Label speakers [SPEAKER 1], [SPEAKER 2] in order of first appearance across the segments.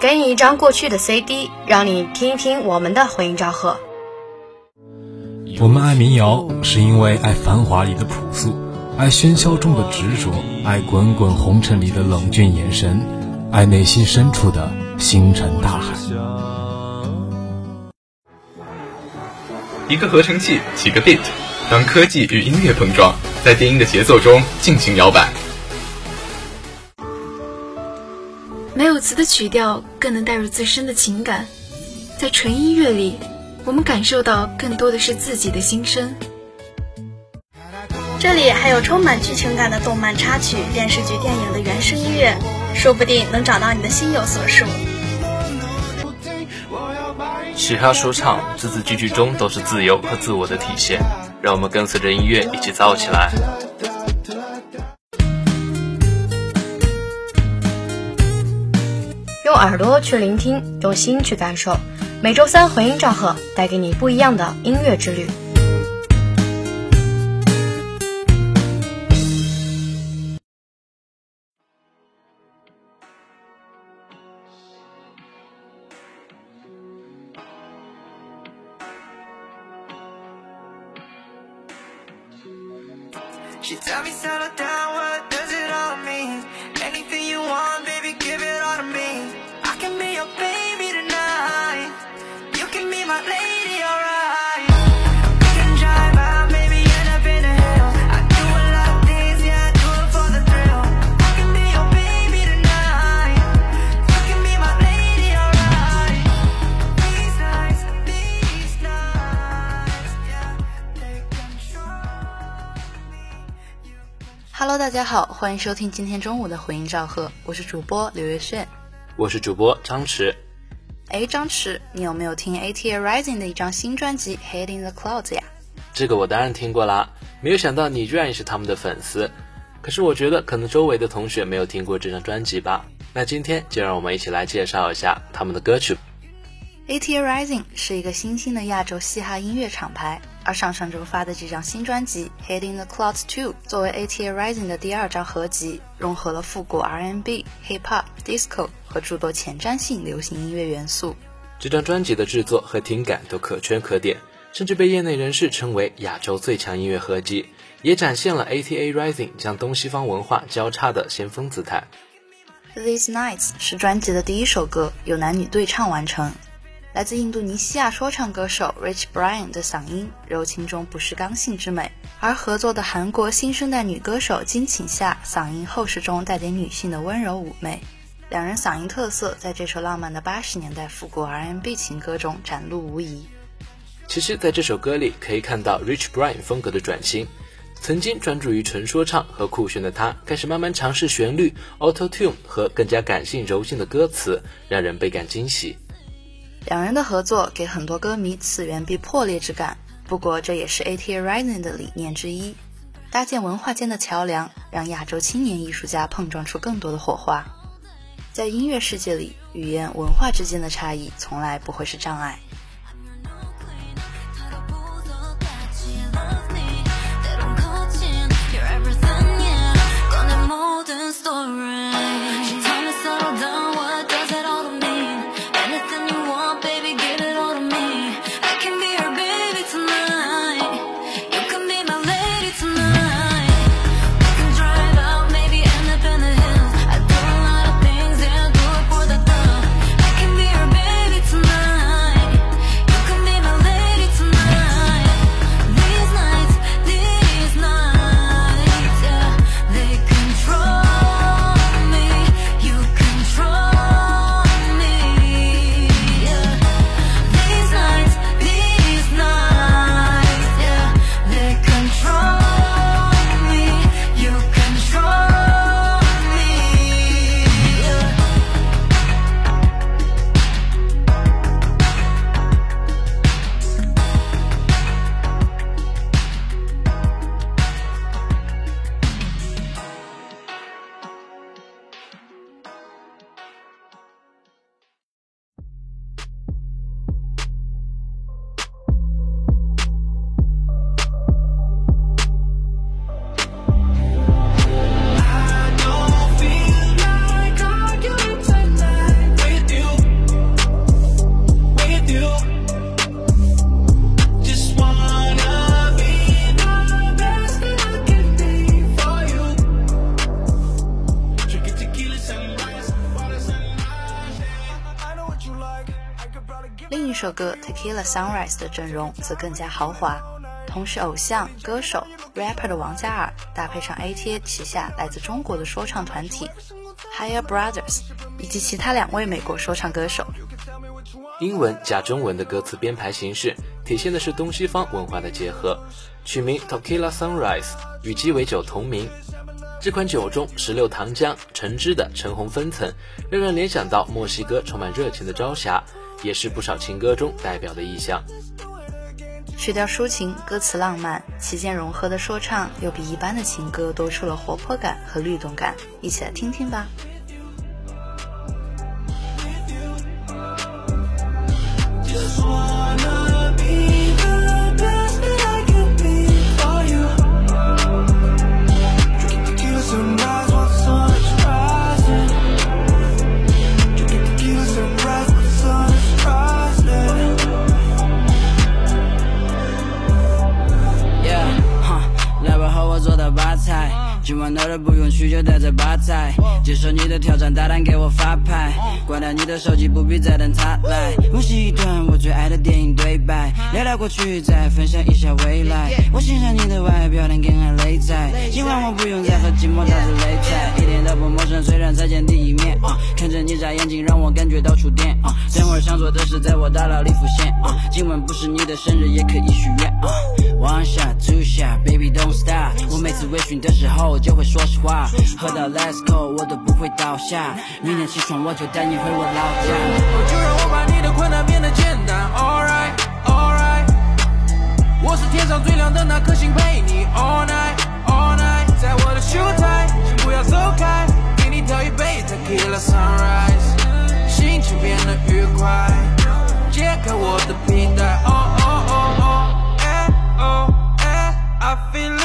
[SPEAKER 1] 给你一张过去的 CD，让你听一听我们的回音昭和。
[SPEAKER 2] 我们爱民谣，是因为爱繁华里的朴素，爱喧嚣中的执着，爱滚滚红尘里的冷峻眼神，爱内心深处的星辰大海。
[SPEAKER 3] 一个合成器，几个 beat，当科技与音乐碰撞，在电音的节奏中尽情摇摆。
[SPEAKER 4] 没有词的曲调更能带入自身的情感，在纯音乐里，我们感受到更多的是自己的心声。
[SPEAKER 5] 这里还有充满剧情感的动漫插曲、电视剧、电影的原声音乐，说不定能找到你的心有所属。
[SPEAKER 6] 嘻哈说唱，字字句句中都是自由和自我的体现，让我们跟随着音乐一起燥起来。
[SPEAKER 1] 用耳朵去聆听，用心去感受。每周三回音赵赫带给你不一样的音乐之旅。
[SPEAKER 7] 欢迎收听今天中午的回音赵贺，我是主播刘月炫。
[SPEAKER 6] 我是主播张弛。
[SPEAKER 7] 哎，张弛，你有没有听 ATA Rising 的一张新专辑《Head in the Clouds》呀？
[SPEAKER 6] 这个我当然听过啦，没有想到你居然也是他们的粉丝。可是我觉得可能周围的同学没有听过这张专辑吧。那今天就让我们一起来介绍一下他们的歌曲。
[SPEAKER 7] ATA Rising 是一个新兴的亚洲嘻哈音乐厂牌，而上上周发的这张新专辑《Heading the Clouds Two》作为 ATA Rising 的第二张合集，融合了复古 R&B、Hip Hop、Disco 和诸多前瞻性流行音乐元素。
[SPEAKER 6] 这张专辑的制作和听感都可圈可点，甚至被业内人士称为亚洲最强音乐合集，也展现了 ATA Rising 将东西方文化交叉的先锋姿态。
[SPEAKER 7] These Nights 是专辑的第一首歌，由男女对唱完成。来自印度尼西亚说唱歌手 Rich Brian 的嗓音柔情中不失刚性之美，而合作的韩国新生代女歌手金请夏嗓音厚实中带点女性的温柔妩媚，两人嗓音特色在这首浪漫的八十年代复古 R&B 情歌中展露无遗。
[SPEAKER 6] 其实，在这首歌里可以看到 Rich Brian 风格的转型。曾经专注于纯说唱和酷炫的他，开始慢慢尝试旋律、Auto Tune 和更加感性柔性的歌词，让人倍感惊喜。
[SPEAKER 7] 两人的合作给很多歌迷次元壁破裂之感，不过这也是 A T Rising 的理念之一，搭建文化间的桥梁，让亚洲青年艺术家碰撞出更多的火花。在音乐世界里，语言文化之间的差异从来不会是障碍。
[SPEAKER 8] 这
[SPEAKER 7] 首歌《Tequila Sunrise》的阵容则更加豪华，同时偶像、歌手、rapper 的王嘉尔，搭配上 ATA 旗下来自中国的说唱团体 Higher Brothers，以及其他两位美国说唱歌手。
[SPEAKER 6] 英文加中文的歌词编排形式，体现的是东西方文化的结合。取名 Tequila Sunrise，与鸡尾酒同名。这款酒中石榴糖浆、橙汁的橙红分层，让人联想到墨西哥充满热情的朝霞，也是不少情歌中代表的意象。
[SPEAKER 7] 曲调抒情，歌词浪漫，其间融合的说唱又比一般的情歌多出了活泼感和律动感，一起来听听吧。
[SPEAKER 9] 今去就待在吧台，接受你的挑战，大胆给我发牌。关掉你的手机，不必再等他来。温习一段我最爱的电影对白，聊聊过去，再分享一下未来。我欣赏你的外表，但更爱内在。今晚我不用再和寂寞打着擂台，一点都不陌生，虽然才见第一面。看着你眨眼睛，让我感觉到触电。等会儿想做的事，在我大脑里浮现。今晚不是你的生日，也可以许愿。One shot, two shot, baby don't stop。我每次微醺的时候。就会说实话，喝到 Let's go，我都不会倒下。明天起床我就带你回我老家。就让我把你的困难变得简单。，All right, All right 我是天上最亮的那颗星，陪你 all night, all night。在我的秀台，请不要走开，给你倒一杯 Tequila Sunrise，心情变得愉快，解开我的皮带。I feel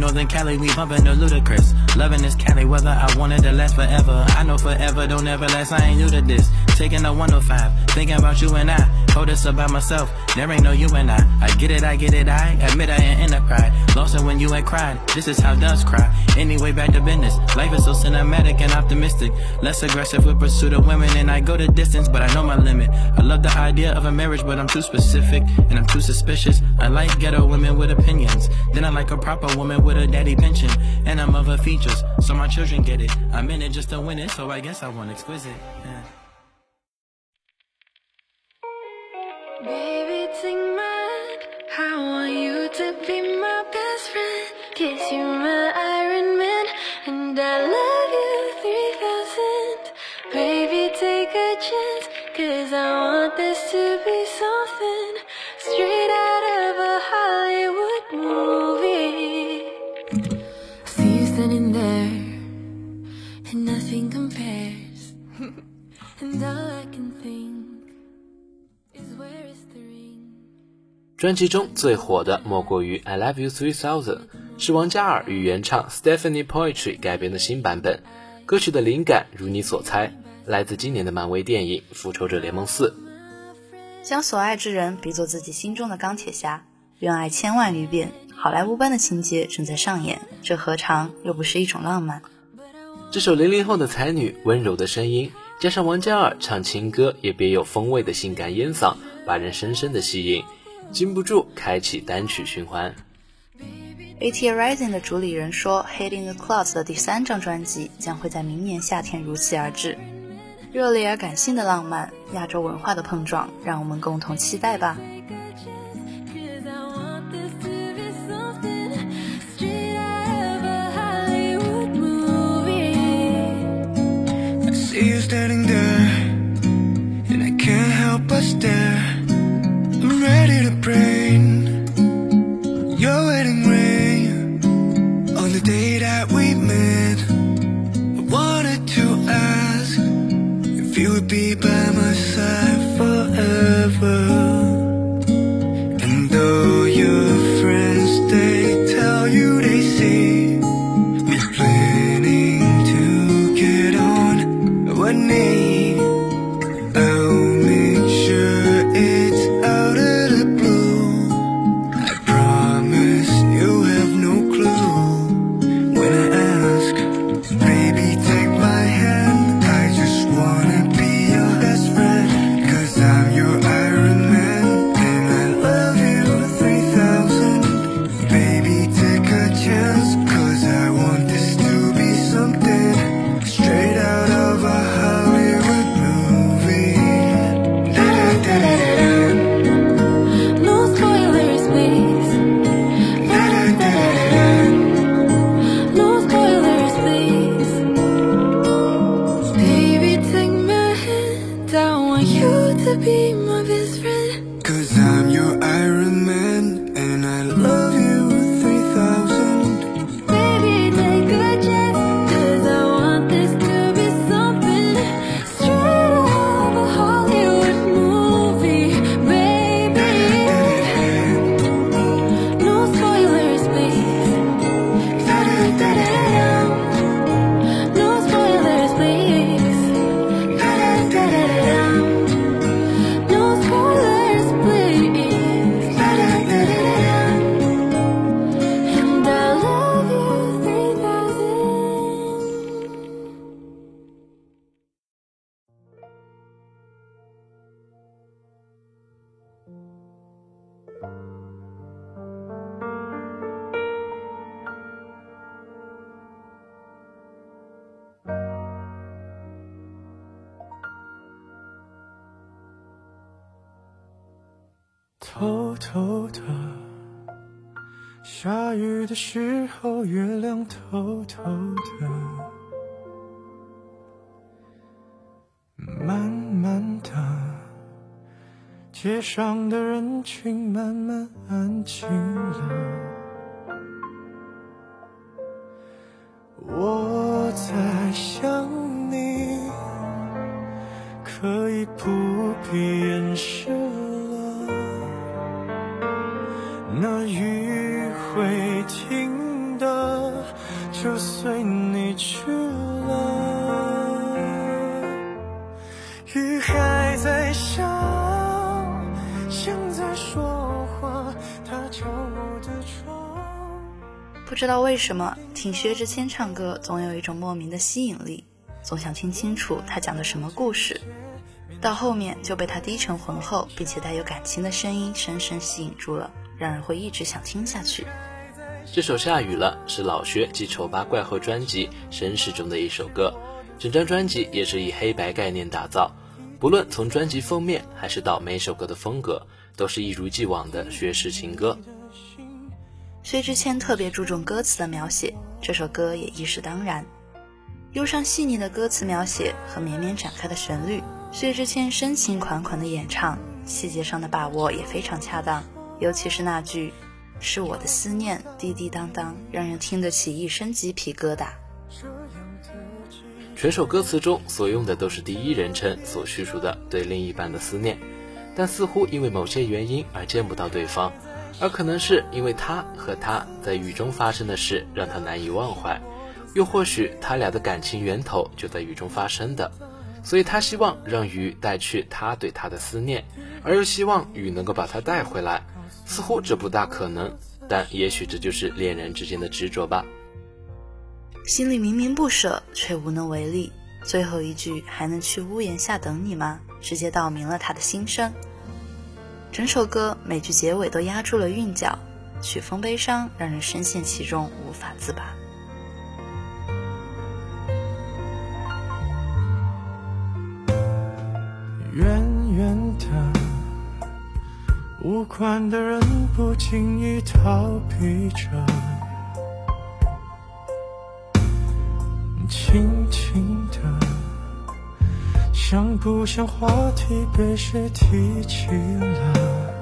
[SPEAKER 10] Northern Cali, we bumpin' the ludicrous. Loving this Cali weather, I wanted to last forever. I know forever don't ever last, I ain't new to this. Taking a 105, thinking about you and I. Hold this about myself, there ain't no you and I. I get it, I get it, I admit I ain't in a pride. Lost it when you ain't cried, this is how doves cry. Anyway, back to business. Life is so cinematic and optimistic. Less aggressive with pursuit of women, and I go the distance, but I know my limit. I love the idea of a marriage, but I'm too specific, and I'm too suspicious. I like ghetto women with opinions. Then I like a proper woman with a daddy pension, and I'm of her features, so my children get it. I'm in it just to win it, so I guess I want exquisite. Yeah.
[SPEAKER 11] Baby, take my I want you to be my best friend. Kiss you, my Iron Man, and I love you 3000. Baby, take a chance, cause I want this to be something
[SPEAKER 6] 专辑中最火的莫过于《I Love You Three Thousand》，是王嘉尔与原唱 Stephanie Poetry 改编的新版本。歌曲的灵感如你所猜，来自今年的漫威电影《复仇者联盟四》。
[SPEAKER 7] 将所爱之人比作自己心中的钢铁侠，愿爱千万余遍，好莱坞般的情节正在上演，这何尝又不是一种浪漫？
[SPEAKER 6] 这首零零后的才女温柔的声音，加上王嘉尔唱情歌也别有风味的性感烟嗓，把人深深的吸引。禁不住开启单曲循环。
[SPEAKER 7] AT Rising 的主理人说，《Hitting the Clouds》的第三张专辑将会在明年夏天如期而至。热烈而感性的浪漫，亚洲文化的碰撞，让我们共同期待吧。
[SPEAKER 12] standing there, and I can't that 偷偷的，下雨的时候，月亮偷偷的，慢慢的，街上的人群慢慢安静了。
[SPEAKER 7] 什么，听薛之谦唱歌总有一种莫名的吸引力，总想听清楚他讲的什么故事。到后面就被他低沉浑厚并且带有感情的声音深深吸引住了，让人会一直想听下去。
[SPEAKER 6] 这首《下雨了》是老薛继《丑八怪》后专辑《绅士》中的一首歌，整张专辑也是以黑白概念打造。不论从专辑封面还是到每首歌的风格，都是一如既往的薛氏情歌。
[SPEAKER 7] 薛之谦特别注重歌词的描写，这首歌也亦是当然。忧伤细腻的歌词描写和绵绵展开的旋律，薛之谦深情款款的演唱，细节上的把握也非常恰当，尤其是那句“是我的思念滴滴当当”，让人听得起一身鸡皮疙瘩。
[SPEAKER 6] 全首歌词中所用的都是第一人称所叙述的对另一半的思念，但似乎因为某些原因而见不到对方，而可能是因为他和他在雨中发生的事让他难以忘怀，又或许他俩的感情源头就在雨中发生的，所以他希望让雨带去他对他的思念，而又希望雨能够把他带回来。似乎这不大可能，但也许这就是恋人之间的执着吧。
[SPEAKER 7] 心里明明不舍，却无能为力。最后一句还能去屋檐下等你吗？直接道明了他的心声。整首歌每句结尾都压住了韵脚，曲风悲伤，让人深陷其中无法自拔。
[SPEAKER 12] 远远的，无关的人不经意逃避着，轻轻的，像不像话题被谁提起了？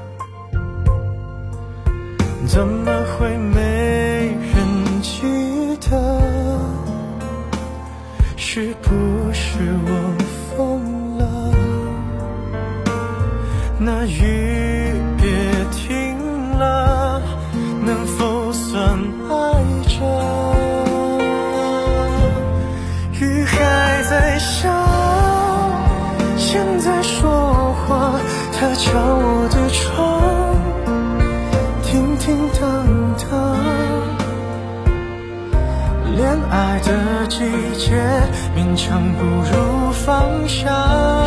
[SPEAKER 12] 怎么会没人记得？
[SPEAKER 13] 是不是我疯了？那雨。强不如放下。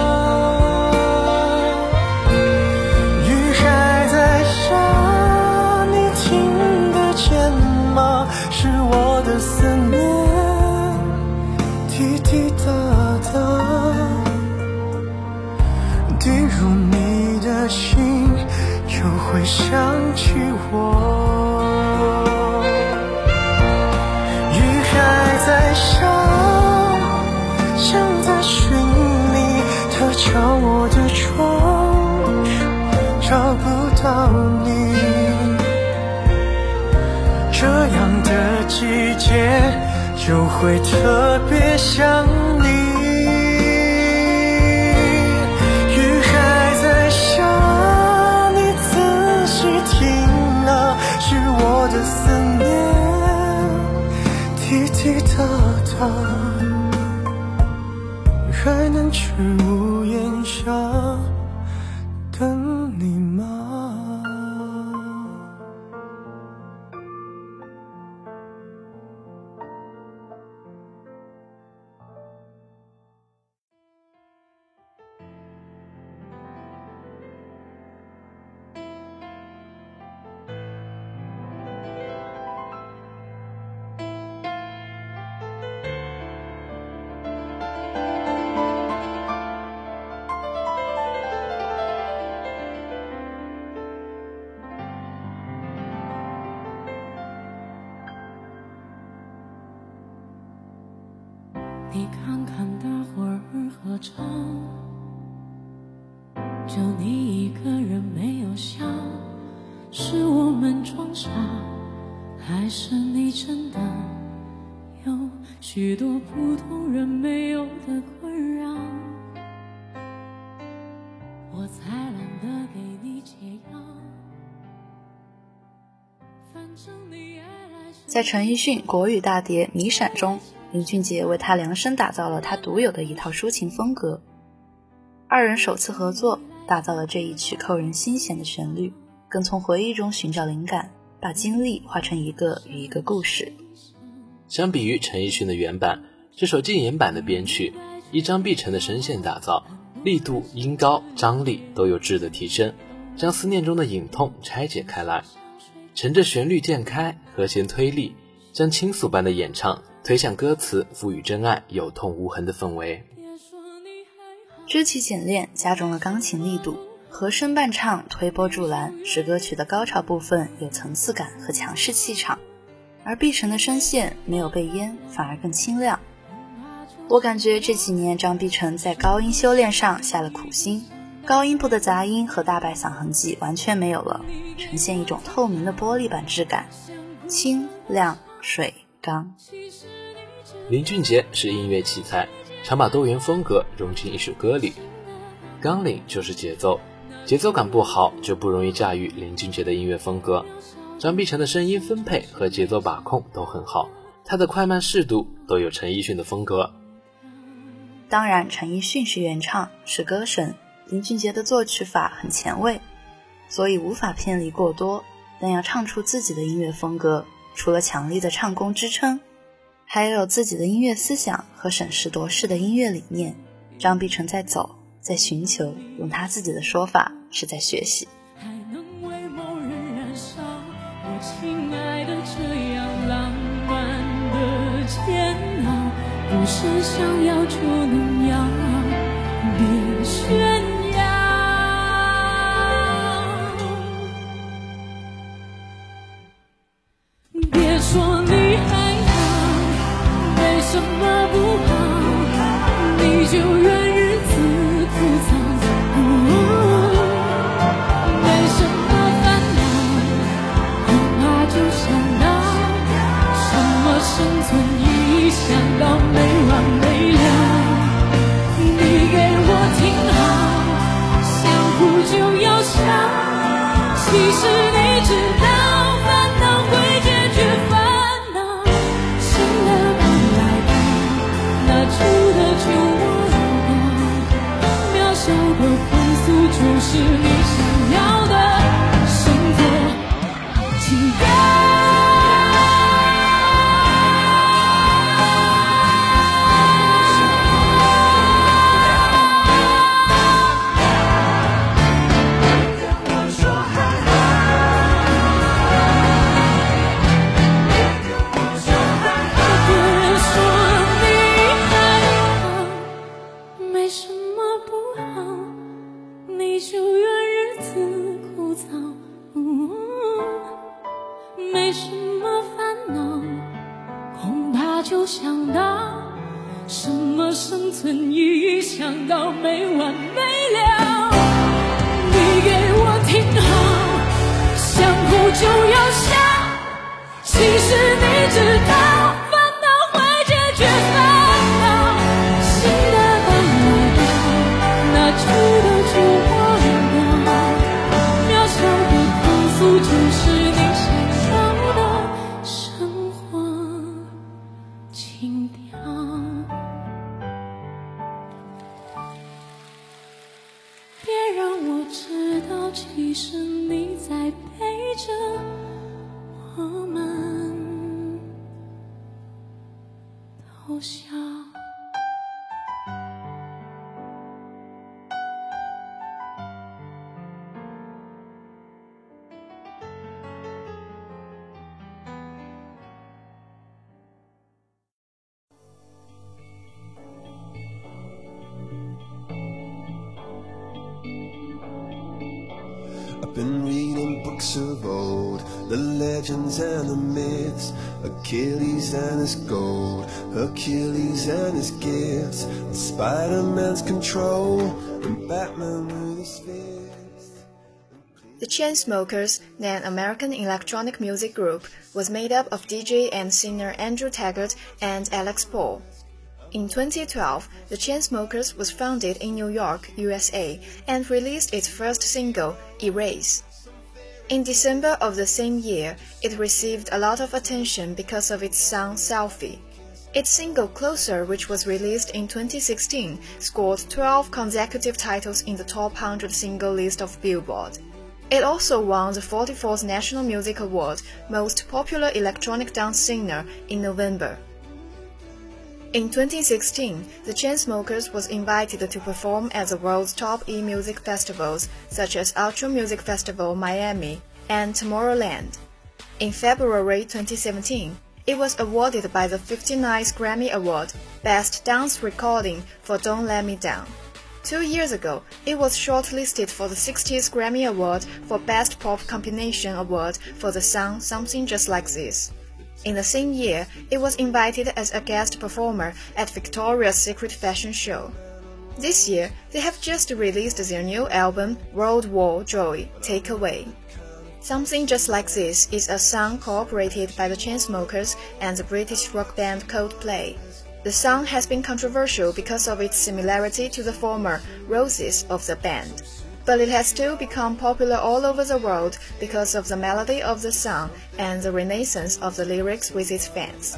[SPEAKER 13] 这样的季节就会特别想你。雨还在下，你仔细听啊，是我的思念，滴滴答答，还能去屋你
[SPEAKER 14] 看看大伙儿合唱，就你一个人没有笑，是我们装傻，还是你真的有许多普通人没有的困扰？我才懒得给你解药，反正你爱来
[SPEAKER 7] 在陈奕迅国语大碟《迷闪》中，林俊杰为他量身打造了他独有的一套抒情风格。二人首次合作，打造了这一曲扣人心弦的旋律，更从回忆中寻找灵感，把经历化成一个与一个故事。
[SPEAKER 6] 相比于陈奕迅的原版，这首禁言版的编曲依张碧晨的声线打造，力度、音高、张力都有质的提升，将思念中的隐痛拆解开来，乘着旋律渐开，和弦推力，将倾诉般的演唱推向歌词，赋予真爱有痛无痕的氛围。
[SPEAKER 7] 肢体简练，加重了钢琴力度，和声伴唱推波助澜，使歌曲的高潮部分有层次感和强势气场。而碧晨的声线没有被淹，反而更清亮。我感觉这几年张碧晨在高音修炼上下了苦心，高音部的杂音和大白嗓痕迹完全没有了，呈现一种透明的玻璃板质感，清亮水刚。
[SPEAKER 6] 林俊杰是音乐奇才，常把多元风格融进一首歌里。纲领就是节奏，节奏感不好就不容易驾驭林俊杰的音乐风格。张碧晨的声音分配和节奏把控都很好，他的快慢适度都有陈奕迅的风格。
[SPEAKER 7] 当然，陈奕迅是原唱，是歌神，林俊杰的作曲法很前卫，所以无法偏离过多，但要唱出自己的音乐风格，除了强力的唱功支撑，还有自己的音乐思想和审时度势的音乐理念。张碧晨在走，在寻求，用他自己的说法是在学习。
[SPEAKER 14] 还能为某人燃烧。我亲爱的，这样浪漫的煎熬，不是想要就能要，别炫
[SPEAKER 15] Chainsmokers, an American electronic music group, was made up of DJ and singer Andrew Taggart and Alex Paul. In 2012, the Chainsmokers was founded in New York, USA, and released its first single, Erase. In December of the same year, it received a lot of attention because of its song Selfie. Its single Closer, which was released in 2016, scored 12 consecutive titles in the top 100 single list of Billboard. It also won the 44th National Music Award Most Popular Electronic Dance Singer in November. In 2016, the Chainsmokers was invited to perform at the world's top e-music festivals such as Ultra Music Festival Miami and Tomorrowland. In February 2017, it was awarded by the 59th Grammy Award Best Dance Recording for Don't Let Me Down. Two years ago, it was shortlisted for the 60th Grammy Award for Best Pop Combination Award for the song Something Just Like This. In the same year, it was invited as a guest performer at Victoria's Secret Fashion Show. This year, they have just released their new album, World War Joy Take Away. Something Just Like This is a song cooperated by the Chainsmokers and the British rock band Coldplay. The song has been controversial because of its similarity to the former Roses of the band but it has still become popular all over the world because of the melody of the song and the renaissance of the lyrics with its fans.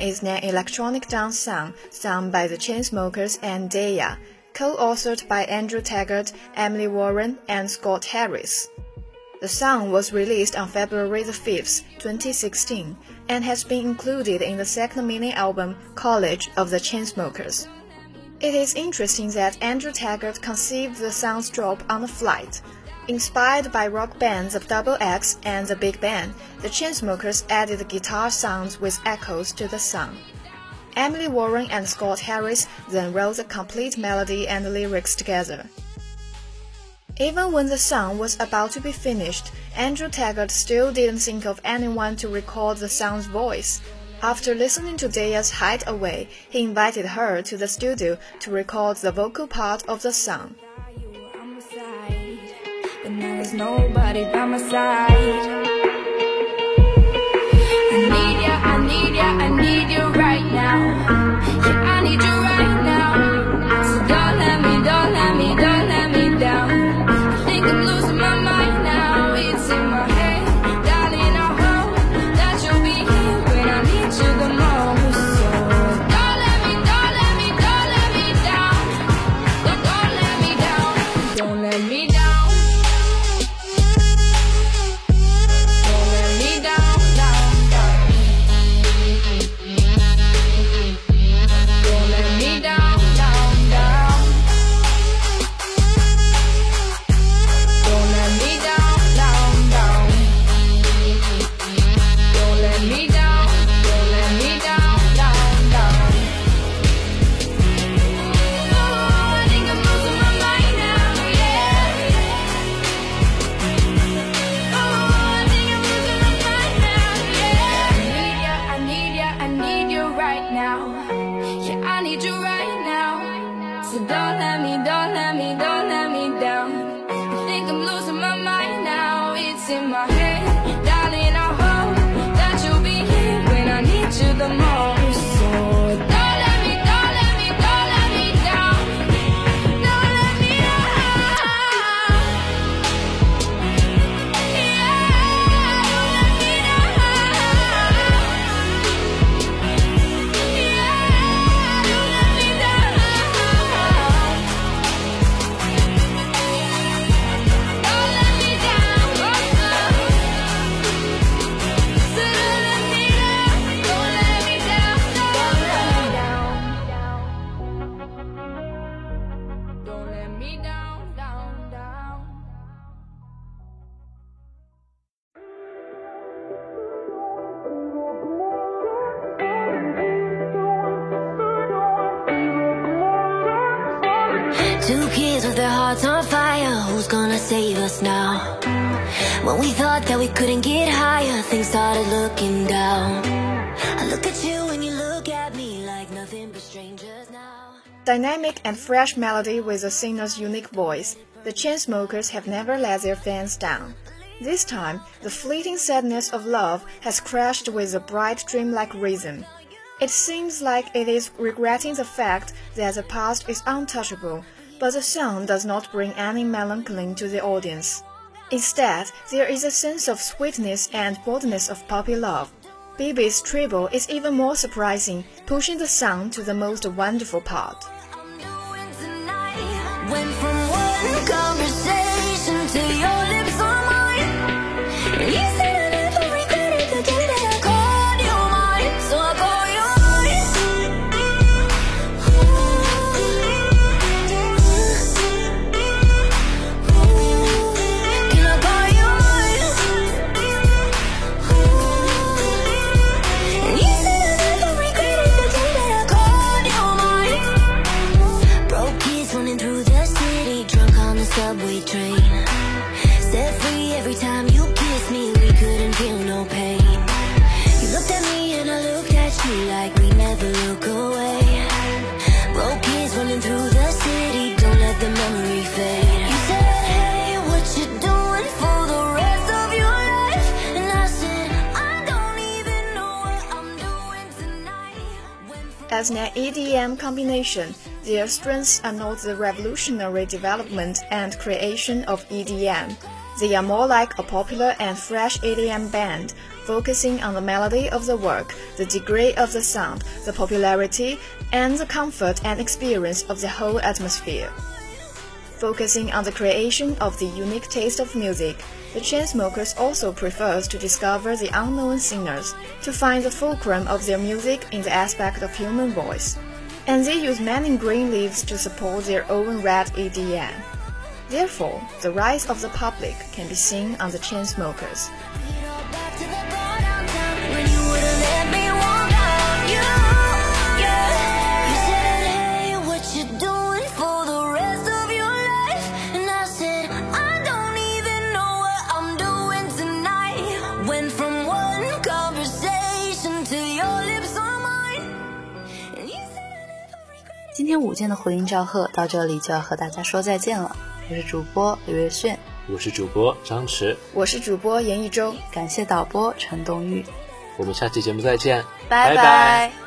[SPEAKER 15] Is an electronic dance song sung by the Chainsmokers and Daya, co-authored by Andrew Taggart, Emily Warren, and Scott Harris. The song was released on February 5, 2016, and has been included in the second mini album College of the Chainsmokers. It is interesting that Andrew Taggart conceived the song's drop on the flight. Inspired by rock bands of Double X and the Big Band, the Chainsmokers added guitar sounds with echoes to the song. Emily Warren and Scott Harris then wrote the complete melody and lyrics together. Even when the song was about to be finished, Andrew Taggart still didn't think of anyone to record the song's voice. After listening to Daya's Hideaway, he invited her to the studio to record the vocal part of the song.
[SPEAKER 11] There's nobody by my side. I need ya, I need ya, I need you right now.
[SPEAKER 15] Dynamic and fresh melody with the singer's unique voice, the Chainsmokers have never let their fans down. This time, the fleeting sadness of love has crashed with a bright dreamlike rhythm. It seems like it is regretting the fact that the past is untouchable, but the song does not bring any melancholy to the audience. Instead, there is a sense of sweetness and boldness of puppy love. Bibi's treble is even more surprising, pushing the song to the most wonderful part.
[SPEAKER 16] When
[SPEAKER 15] As an EDM combination, their strengths are not the revolutionary development and creation of EDM, They are more like a popular and fresh EDM band, focusing on the melody of the work, the degree of the sound, the popularity, and the comfort and experience of the whole atmosphere. Focusing on the creation of the unique taste of music, the Chainsmokers also prefers to discover the unknown singers, to find the fulcrum of their music in the aspect of human voice. And they use many green leaves to support their own red EDM. Therefore, the rise of the public can be seen on the Chainsmokers.
[SPEAKER 7] 天的回音赵贺到这里就要和大家说再见了。我是主播刘月炫，
[SPEAKER 6] 我是主播张弛，
[SPEAKER 15] 我是主播严一舟，
[SPEAKER 7] 感谢导播陈冬玉，
[SPEAKER 6] 我们下期节目再见，
[SPEAKER 7] 拜。
[SPEAKER 6] 拜拜